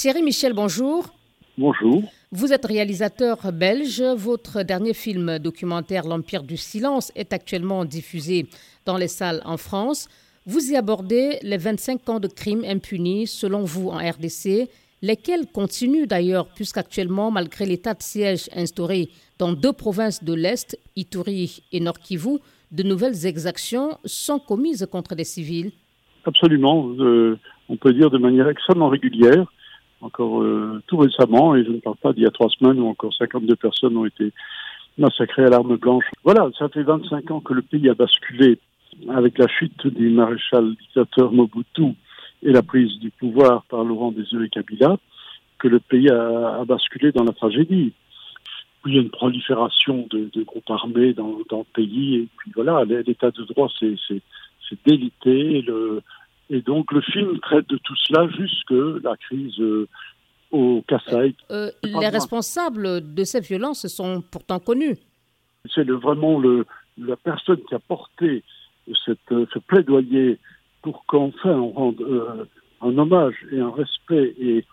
Thierry Michel, bonjour. Bonjour. Vous êtes réalisateur belge. Votre dernier film documentaire L'Empire du silence est actuellement diffusé dans les salles en France. Vous y abordez les 25 ans de crimes impunis selon vous en RDC, lesquels continuent d'ailleurs puisqu'actuellement, malgré l'état de siège instauré dans deux provinces de l'Est, Ituri et Nord-Kivu, de nouvelles exactions sont commises contre des civils. Absolument. Euh, on peut dire de manière extrêmement régulière encore euh, tout récemment, et je ne parle pas d'il y a trois semaines où encore 52 personnes ont été massacrées à l'arme blanche. Voilà, ça fait 25 ans que le pays a basculé avec la chute du maréchal dictateur Mobutu et la prise du pouvoir par Laurent Désiré Kabila, que le pays a, basculé dans la tragédie. Il y a une prolifération de, groupes armés dans, dans, le pays, et puis voilà, l'état de droit c'est délité, le, et donc le film traite de tout cela jusque la crise euh, au Kassai. Euh, les responsables de ces violences sont pourtant connus. C'est vraiment le, la personne qui a porté cette, ce plaidoyer pour qu'enfin on rende euh, un hommage et un respect et,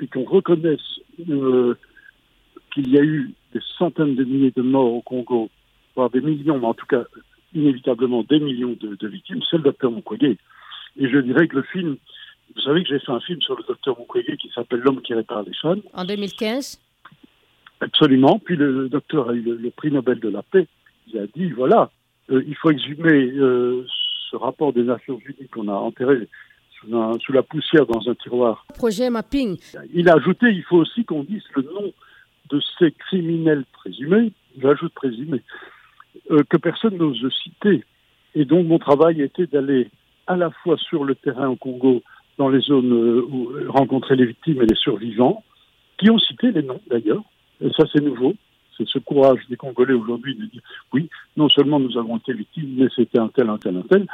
et qu'on reconnaisse qu'il y a eu des centaines de milliers de morts au Congo, voire des millions, mais en tout cas inévitablement des millions de, de victimes, c'est le docteur Mukwege. Et je dirais que le film, vous savez que j'ai fait un film sur le docteur Mukwege qui s'appelle L'homme qui répare les femmes. En 2015 Absolument. Puis le, docteur a eu le, prix Nobel de la paix. Il a dit, voilà, euh, il faut exhumer euh, ce rapport des Nations Unies qu'on a enterré sous, sous, la poussière dans un tiroir. Projet Mapping. Il a ajouté, il faut aussi qu'on dise le nom de ces criminels présumés, j'ajoute présumés, euh, que personne n'ose citer. Et donc mon travail était d'aller à la fois sur le terrain au Congo, dans les zones euh, où rencontrer les victimes et les survivants, qui ont cité les noms d'ailleurs. Et ça, c'est nouveau. C'est ce courage des Congolais aujourd'hui de dire oui, non seulement nous avons été victimes, mais c'était un tel, un tel, un tel.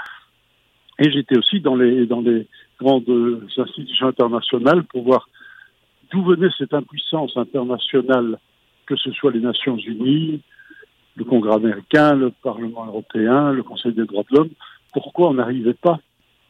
Et j'étais aussi dans les, dans les grandes institutions internationales pour voir d'où venait cette impuissance internationale, que ce soit les Nations Unies, le Congrès américain, le Parlement européen, le Conseil des droits de l'homme, pourquoi on n'arrivait pas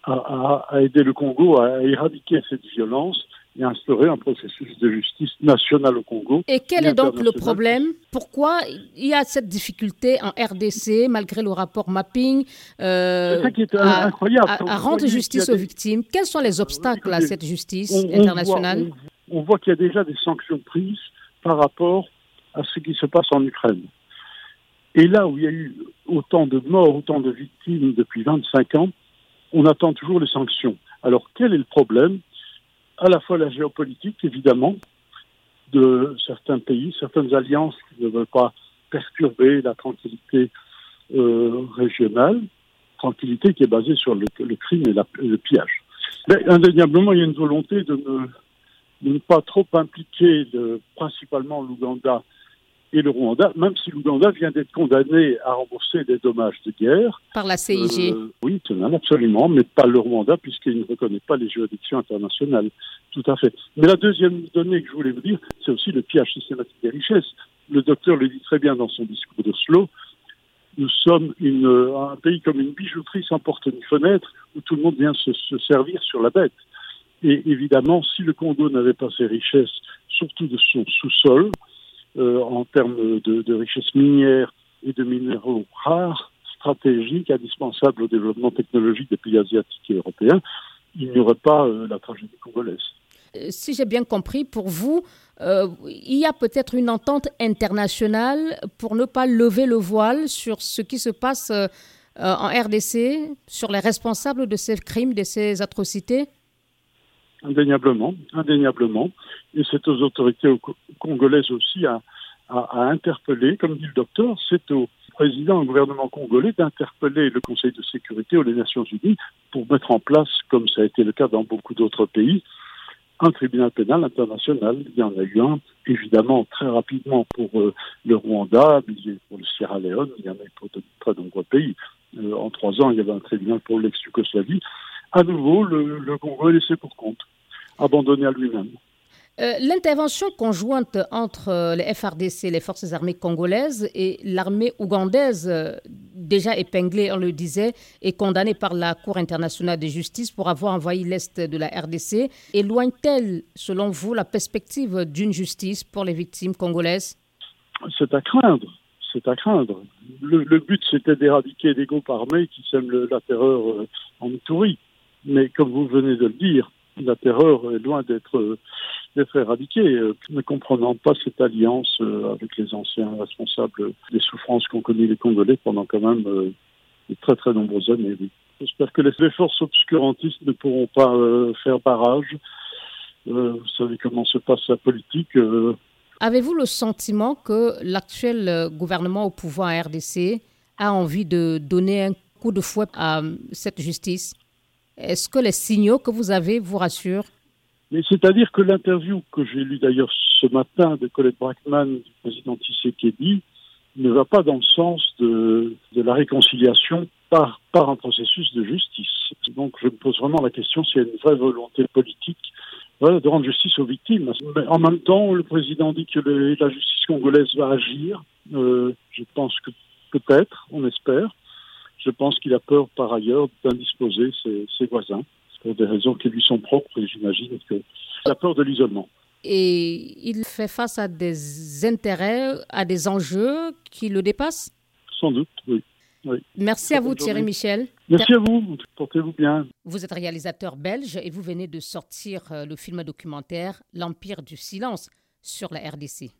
à, aider le Congo à éradiquer cette violence et instaurer un processus de justice nationale au Congo. Et quel est donc le problème? Pourquoi il y a cette difficulté en RDC, malgré le rapport mapping, euh, à, incroyable. à, rendre justice aux victimes Quels sont les obstacles à cette justice internationale? On voit, qu'il y a déjà des sanctions prises par rapport à ce qui se passe en Ukraine. Et là où il y a eu autant de morts, autant de victimes depuis 25 ans, on attend toujours les sanctions. Alors quel est le problème? À la fois la géopolitique, évidemment, de certains pays, certaines alliances qui ne veulent pas perturber la tranquillité euh, régionale, tranquillité qui est basée sur le, crime et le pillage. Mais indéniablement, il y a une volonté de ne, pas trop impliquer principalement l'Ouganda et le Rwanda, même si l'Ouganda vient d'être condamné à rembourser des dommages de guerre. Par la CIG euh, Oui, absolument, mais pas le Rwanda, puisqu'il ne reconnaît pas les juridictions internationales. Tout à fait. Mais la deuxième donnée que je voulais vous dire, c'est aussi le pillage systématique des richesses. Le docteur le dit très bien dans son discours d'Oslo. Nous sommes une, un pays comme une bijouterie sans porte ni fenêtre, où tout le monde vient se, se servir sur la bête. Et évidemment, si le Congo n'avait pas ses richesses, surtout de son sous-sol, en termes de, de richesses minières et de minéraux rares, stratégiques, indispensables au développement technologique des pays asiatiques et européens, il n'y aurait pas euh, la tragédie congolaise. Euh, si j'ai bien compris, pour vous, il y a peut-être une entente internationale pour ne pas lever le voile sur ce qui se passe en RDC, sur les responsables de ces crimes, de ces atrocités? Indéniablement, indéniablement. Et c'est aux autorités congolaises aussi à, à, interpeller, comme dit le docteur, c'est au président du gouvernement congolais d'interpeller le Conseil de sécurité ou les Nations Unies pour mettre en place, comme ça a été le cas dans beaucoup d'autres pays, un tribunal pénal international. Il y en a eu un, évidemment, très rapidement pour euh, le Rwanda, pour le Sierra Leone, il y en a eu pour de très nombreux pays. Euh, en trois ans, il y avait un tribunal pour l'ex-Yougoslavie. À nouveau, le, le Congo est laissé pour compte, abandonné à lui-même. Euh, l'intervention conjointe entre euh, les FRDC, les forces armées congolaises, et l'armée ougandaise, euh, déjà épinglée, on le disait, et condamnée par la Cour internationale de justice pour avoir envahi l'Est de la RDC, éloigne-t-elle, selon vous, la perspective d'une justice pour les victimes congolaises? C'est à craindre. C'est à craindre. Le, but, c'était d'éradiquer des groupes armés qui sèment la terreur en Itourie. Mais comme vous venez de le dire, la terreur est loin d'être d'être éradiquée, euh, ne comprenant pas cette alliance euh, avec les anciens responsables des souffrances qu'ont connues les Congolais pendant quand même euh, de très très nombreuses années. J'espère que les forces obscurantistes ne pourront pas faire barrage. vous savez comment se passe la politique. Avez-vous le sentiment que l'actuel gouvernement au pouvoir à RDC a envie de donner un coup de fouet à cette justice? Est-ce que les signaux que vous avez vous rassurent? Mais c'est-à-dire que l'interview que j'ai lue d'ailleurs ce matin de Colette Brackman, du président Tshisekedi, ne va pas dans le sens de, la réconciliation par, un processus de justice. Donc je me pose vraiment la question s'il y a une vraie volonté politique de rendre justice aux victimes. En même temps, le président dit que la justice congolaise va agir. Euh, je pense que peut-être, on espère. Je pense qu'il a peur par ailleurs d'indisposer ses voisins pour des raisons qui lui sont propres et j'imagine que la peur de l'isolement. Et il fait face à des intérêts, à des enjeux qui le dépassent? Sans doute, oui. Merci à vous Thierry Michel. Merci à vous, portez-vous bien. Vous êtes réalisateur belge et vous venez de sortir euh, le film documentaire L'Empire du silence sur la RDC.